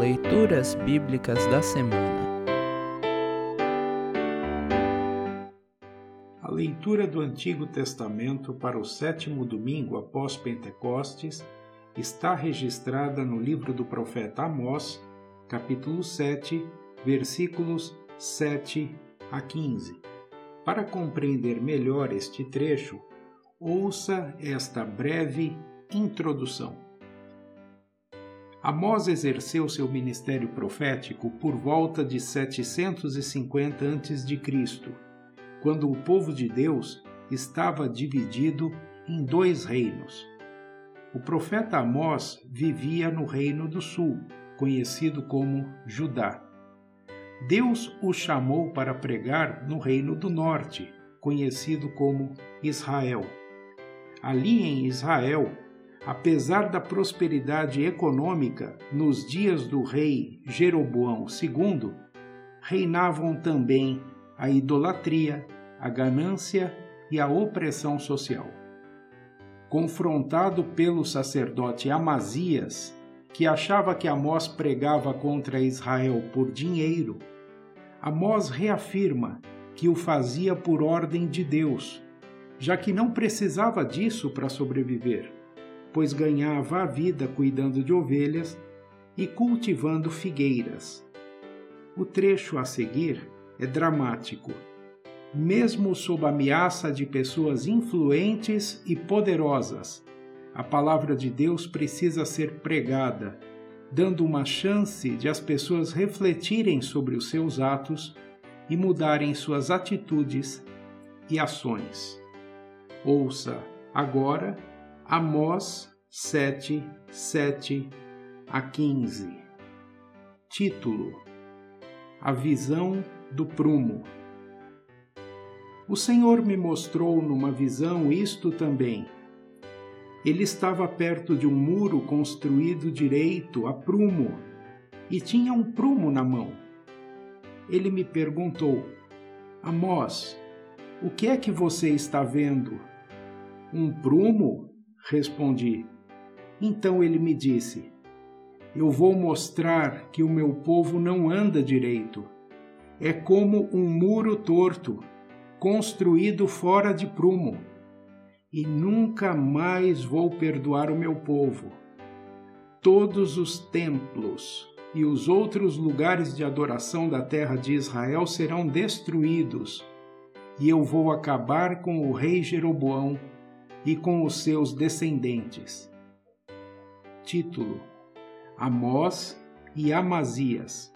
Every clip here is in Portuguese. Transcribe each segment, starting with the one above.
Leituras Bíblicas da Semana A leitura do Antigo Testamento para o sétimo domingo após Pentecostes está registrada no livro do profeta Amós, capítulo 7, versículos 7 a 15. Para compreender melhor este trecho, ouça esta breve introdução. Amós exerceu seu ministério profético por volta de 750 a.C., quando o povo de Deus estava dividido em dois reinos. O profeta Amós vivia no reino do sul, conhecido como Judá. Deus o chamou para pregar no reino do norte, conhecido como Israel. Ali em Israel, apesar da prosperidade econômica nos dias do rei Jeroboão II, reinavam também a idolatria, a ganância e a opressão social. Confrontado pelo sacerdote Amazias, que achava que Amós pregava contra Israel por dinheiro, Amós reafirma que o fazia por ordem de Deus, já que não precisava disso para sobreviver pois ganhava a vida cuidando de ovelhas e cultivando figueiras. O trecho a seguir é dramático. Mesmo sob ameaça de pessoas influentes e poderosas, a palavra de Deus precisa ser pregada, dando uma chance de as pessoas refletirem sobre os seus atos e mudarem suas atitudes e ações. Ouça agora Amós 7, 7 a 15. Título: A visão do prumo. O Senhor me mostrou numa visão isto também. Ele estava perto de um muro construído direito a prumo e tinha um prumo na mão. Ele me perguntou: Amós, o que é que você está vendo? Um prumo? Respondi. Então ele me disse: Eu vou mostrar que o meu povo não anda direito. É como um muro torto, construído fora de prumo. E nunca mais vou perdoar o meu povo. Todos os templos e os outros lugares de adoração da terra de Israel serão destruídos, e eu vou acabar com o rei Jeroboão e com os seus descendentes. Título: Amós e Amazias.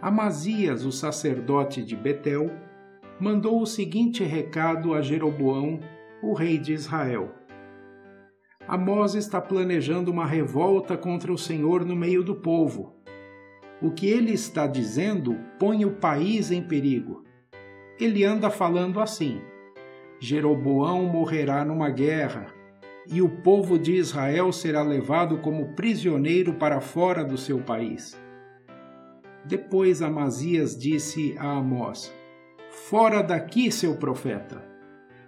Amazias, o sacerdote de Betel, mandou o seguinte recado a Jeroboão, o rei de Israel: Amós está planejando uma revolta contra o Senhor no meio do povo. O que ele está dizendo põe o país em perigo. Ele anda falando assim: Jeroboão morrerá numa guerra, e o povo de Israel será levado como prisioneiro para fora do seu país. Depois Amazias disse a Amós: Fora daqui, seu profeta!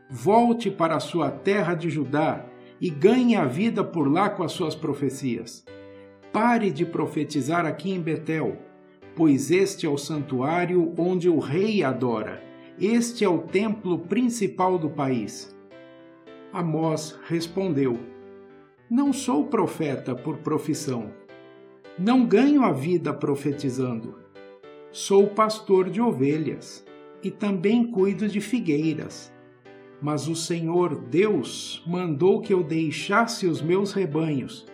Volte para a sua terra de Judá e ganhe a vida por lá com as suas profecias. Pare de profetizar aqui em Betel, pois este é o santuário onde o rei adora este é o templo principal do país. Amós respondeu: Não sou profeta por profissão. Não ganho a vida profetizando. Sou pastor de ovelhas e também cuido de figueiras. Mas o Senhor Deus mandou que eu deixasse os meus rebanhos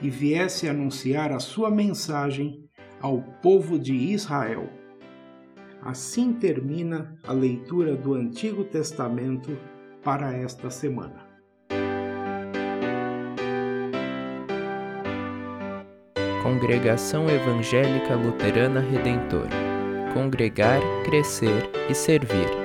e viesse anunciar a sua mensagem ao povo de Israel. Assim termina a leitura do Antigo Testamento para esta semana. Congregação Evangélica Luterana Redentor Congregar, Crescer e Servir.